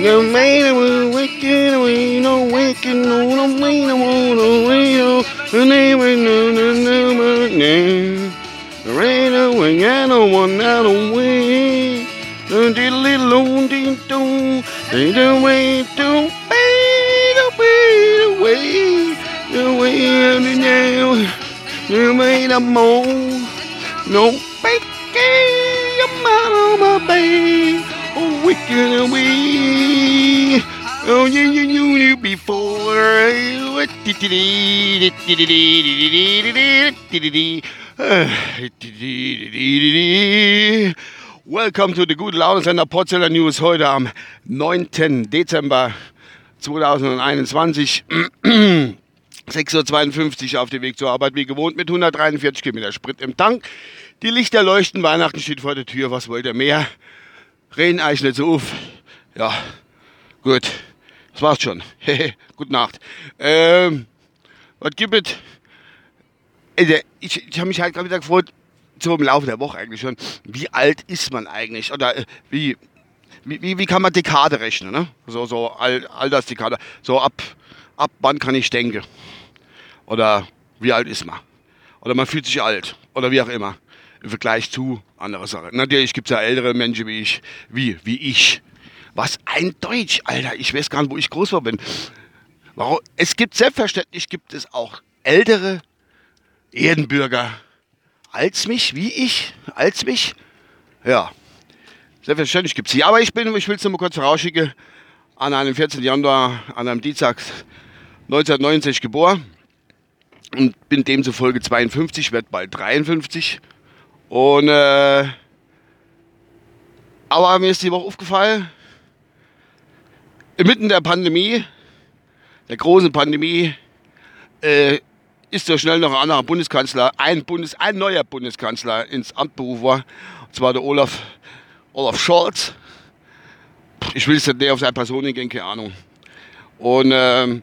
No man will wicked away, no wicked, no, no man will no way, no, the name no, no, no, no, no. Right away, I don't want out of way. No, little, long, ding, dong, they don't wait, don't fade away, away, away, out of now. No man, I'm on, no, fake, I'm out of my bay. Oh, wicked away. Oh, you, you, you knew before. Welcome to the Good Laune Sender Potzeller News heute am 9. Dezember 2021. 6.52 Uhr auf dem Weg zur Arbeit, wie gewohnt, mit 143 Kilometer Sprit im Tank. Die Lichter leuchten, Weihnachten steht vor der Tür, was wollt ihr mehr? Reden euch nicht so auf. Ja, gut, das war's schon. Gute Nacht. Ähm, was gibt es? Also, ich, ich habe mich halt gerade wieder gefreut, so im Laufe der Woche eigentlich schon, wie alt ist man eigentlich? Oder äh, wie, wie, wie kann man Dekade rechnen? Ne? So, so Al Altersdekade. So ab, ab wann kann ich denken? Oder wie alt ist man? Oder man fühlt sich alt. Oder wie auch immer. Im Vergleich zu anderen Sachen. Natürlich gibt es ja ältere Menschen wie ich. Wie? Wie ich. Was ein Deutsch, Alter. Ich weiß gar nicht, wo ich groß war bin. Warum? Es gibt selbstverständlich gibt es auch ältere Erdenbürger als mich, wie ich, als mich. Ja, selbstverständlich gibt es sie. Aber ich bin, ich will es nur mal kurz vorausschicken, an einem 14. Januar, an einem Dienstag 1969 geboren und bin demzufolge 52, werde bald 53. Und, äh, aber mir ist die Woche aufgefallen, inmitten der Pandemie, der großen Pandemie, äh, ist so schnell noch ein anderer Bundeskanzler, ein, Bundes, ein neuer Bundeskanzler ins Amt berufen worden. Und zwar der Olaf, Olaf Scholz. Ich will es nicht auf seine Person gehen, keine Ahnung. Und, ähm,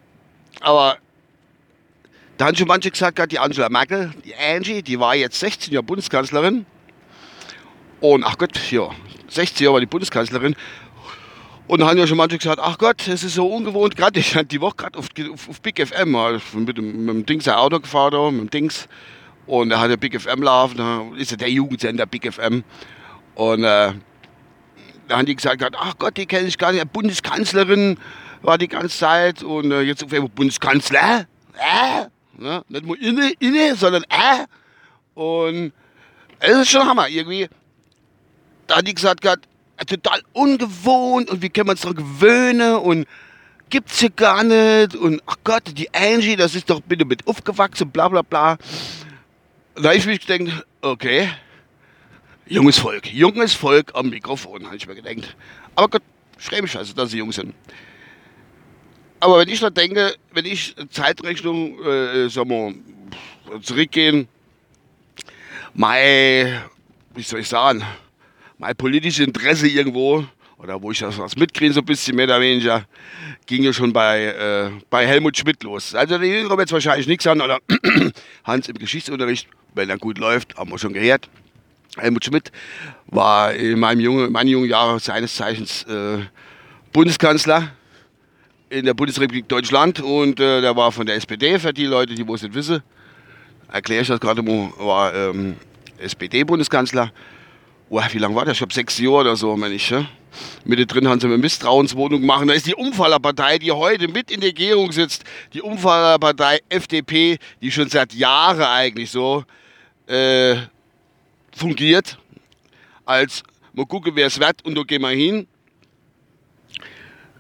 aber da haben schon manche gesagt, die Angela Merkel, die Angie, die war jetzt 16 Jahre Bundeskanzlerin. Und ach Gott, ja, 16 Jahre war die Bundeskanzlerin. Und dann haben ja schon manche gesagt, ach Gott, das ist so ungewohnt. Gerade ich hatte die Woche gerade auf, auf, auf, Big FM, mit dem, mit dem Dings ein Auto gefahren, da, mit dem Dings. Und da hat der Big FM laufen, da ist ja der Jugendsender Big FM. Und äh, da haben die gesagt, ach Gott, die kenne ich gar nicht. Bundeskanzlerin war die ganze Zeit. Und äh, jetzt auf einmal Bundeskanzler. Äh? Ne? Nicht nur inne, inne, sondern äh. Und es ist schon Hammer irgendwie. Da hat die gesagt, total ungewohnt und wie kann man uns daran gewöhnen und gibt's hier gar nicht und ach Gott, die Angie, das ist doch bitte mit aufgewachsen, bla bla bla. Da ich mich gedacht, okay, junges Volk, junges Volk am Mikrofon, habe ich mir gedacht. Aber Gott, schreibe mich also, dass sie jung sind. Aber wenn ich da denke, wenn ich Zeitrechnung, äh, sag mal, zurückgehen, mein, wie soll ich sagen, mein politisches Interesse irgendwo, oder wo ich das was mitkriege, so ein bisschen mehr oder weniger, ging ja schon bei, äh, bei Helmut Schmidt los. Also die Jüngeren jetzt wahrscheinlich nichts an, oder Hans im Geschichtsunterricht, wenn er gut läuft, haben wir schon gehört. Helmut Schmidt war in meinem jungen, in meinen jungen Jahren seines Zeichens äh, Bundeskanzler in der Bundesrepublik Deutschland und äh, der war von der SPD, für die Leute, die es nicht wissen, erkläre ich das gerade mal, war ähm, SPD-Bundeskanzler oh, wie lange war das? Ich glaube sechs Jahre oder so, meine ich. Ja? Mitte drin haben sie eine Misstrauenswohnung gemacht. Da ist die Umfallerpartei, die heute mit in der Regierung sitzt, die Umfallerpartei FDP, die schon seit Jahren eigentlich so äh, fungiert, als mal gucken, wer es wird und da gehen wir hin.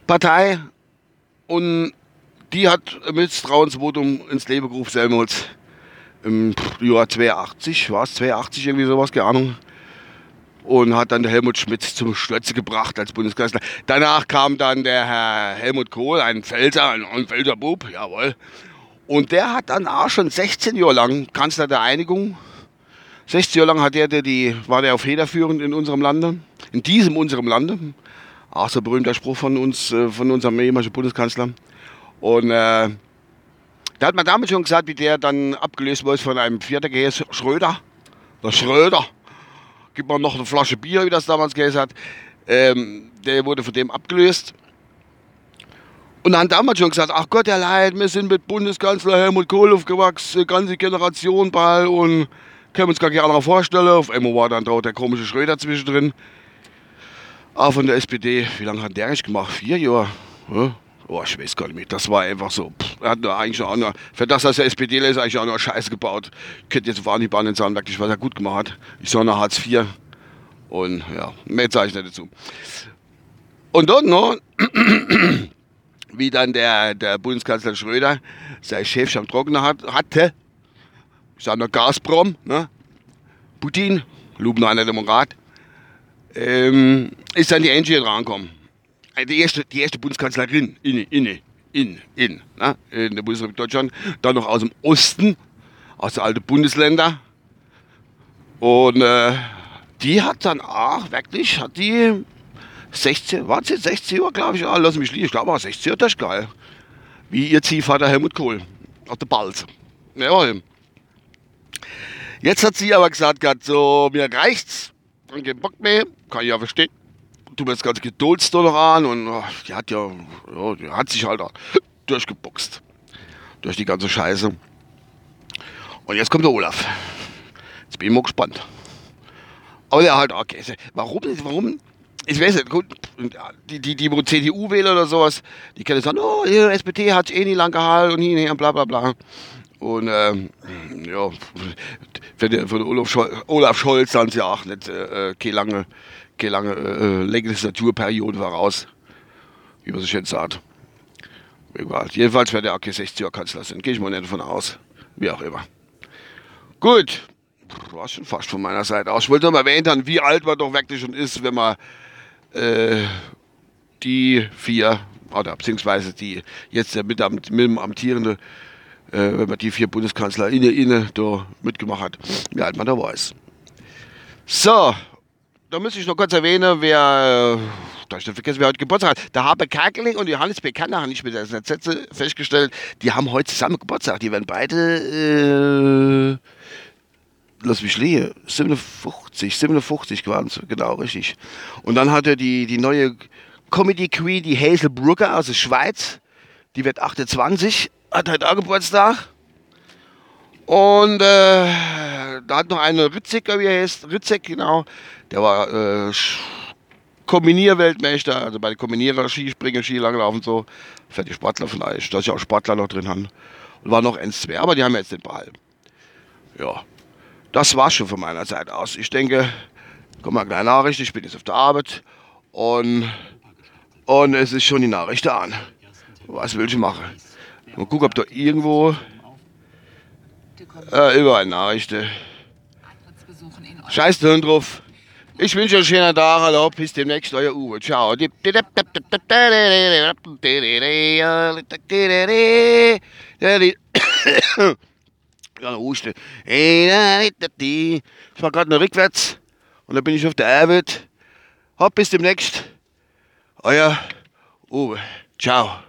Partei und die hat ein Misstrauensvotum ins Leben gerufen, Selmholz. Im Jahr 82, war es 82 irgendwie sowas, keine Ahnung und hat dann Helmut Schmidt zum Schlötze gebracht als Bundeskanzler. Danach kam dann der Herr Helmut Kohl, ein Pfälzer, ein Bub, jawohl. Und der hat dann auch schon 16 Jahre lang Kanzler der Einigung. 16 Jahre lang hat der, der die, war der auf federführend in unserem Lande, in diesem unserem Lande. Auch so ein berühmter Spruch von uns, äh, von unserem ehemaligen Bundeskanzler. Und äh, da hat man damit schon gesagt, wie der dann abgelöst wurde von einem Gehäuse, Schröder. Der Schröder gib mal noch eine Flasche Bier, wie das damals geheißen hat. Ähm, der wurde von dem abgelöst. Und dann haben damals schon gesagt, ach Gott, der Leid, wir sind mit Bundeskanzler Helmut Kohl aufgewachsen, ganze Generation Ball und können uns gar nicht anderer vorstellen. Auf einmal war dann dort der komische Schröder zwischendrin. Auch von der SPD, wie lange hat der eigentlich gemacht? Vier Jahre? Ja? Oh, ich weiß gar nicht mehr. Das war einfach so. Pff, hat eigentlich auch nur, für das, dass er SPD ist, eigentlich auch nur Scheiße gebaut. Ich könnte jetzt wahnsinnig nicht sagen, wirklich, was er gut gemacht hat. Ich sah nach Hartz IV. Und ja, mehr sage ich nicht dazu. Und dort noch, wie dann der, der Bundeskanzler Schröder sein Chef am Trockner hat, hatte, ich sage nur Gazprom, ne? Putin, Lubner Demokrat, ähm, ist dann die Angie rangekommen. Äh, die erste, die erste Bundeskanzlerin in, in, in, in, ne? in der Bundesrepublik Deutschland, dann noch aus dem Osten, aus den alten Bundesländern. Und äh, die hat dann auch wirklich, hat die 16, war sie 16 Uhr, glaube ich, ah, lass mich liegen, ich glaube auch 16 Uhr, das ist geil. Wie ihr Ziehvater Helmut Kohl, auf der Balz. Ja, Jetzt hat sie aber gesagt, so, mir reicht's, und keinen Bock mehr, kann ich ja verstehen. Du mir das ganze Geduld noch an und oh, die hat ja, ja, die hat sich halt durchgeboxt. Durch die ganze Scheiße. Und jetzt kommt der Olaf. Jetzt bin ich mal gespannt. Aber der halt, okay, warum, warum, ich weiß nicht, gut, die, die, die CDU-Wähler oder sowas, die können sagen, oh, die SPD hat eh nie lang gehalten und hier, und bla bla bla. Und ähm, ja, für, den, für den Olaf, Scholz, Olaf Scholz sind sie auch nicht äh, keine lange, keine lange äh, Legislaturperiode voraus, wie man sich jetzt sagt. Egal. Jedenfalls wird der AK 60 er Kanzler sein. Gehe ich mal nicht davon aus. Wie auch immer. Gut. War schon fast von meiner Seite aus. Ich wollte noch mal erwähnen, wie alt man doch wirklich schon ist, wenn man äh, die vier, oder beziehungsweise die jetzt der mit, mit dem amtierende äh, wenn man die vier Bundeskanzler inne, inne da mitgemacht hat, wie alt man da weiß. So, da muss ich noch kurz erwähnen, wer, äh, da ich nicht vergessen, wer heute Geburtstag hat. Der Habe Kerkeling und Johannes Bekanner habe ich mit der Sätze festgestellt, die haben heute zusammen Geburtstag. Die werden beide, äh, lass mich liegen, 57, 57 waren genau, richtig. Und dann hat er die, die neue Comedy Queen, die Hazel Brugger aus der Schweiz, die wird 28 hat heute auch Geburtstag. Und äh, da hat noch eine Ritziker, wie er heißt, Ritzek, genau, der war äh, Kombinierweltmeister, also bei den Kombinierer, Skispringen, Skilanglauf und so, für die Sportler vielleicht, dass ich auch Sportler noch drin haben. Und war noch ein, zwei, aber die haben jetzt den behalten. Ja, das war's schon von meiner Seite aus. Ich denke, komm mal kleine Nachricht, ich bin jetzt auf der Arbeit und, und es ist schon die Nachricht an. Was will ich machen? Mal gucken, ob da irgendwo äh, überall Nachrichten. Scheiß Hirn drauf. Ich wünsche euch einen schönen Tag. Hallo, bis demnächst, euer Uwe. Ciao. Ja, Huste. Ich war gerade noch rückwärts und dann bin ich auf der Arbeit. Hopp, bis demnächst. Euer Uwe. Ciao.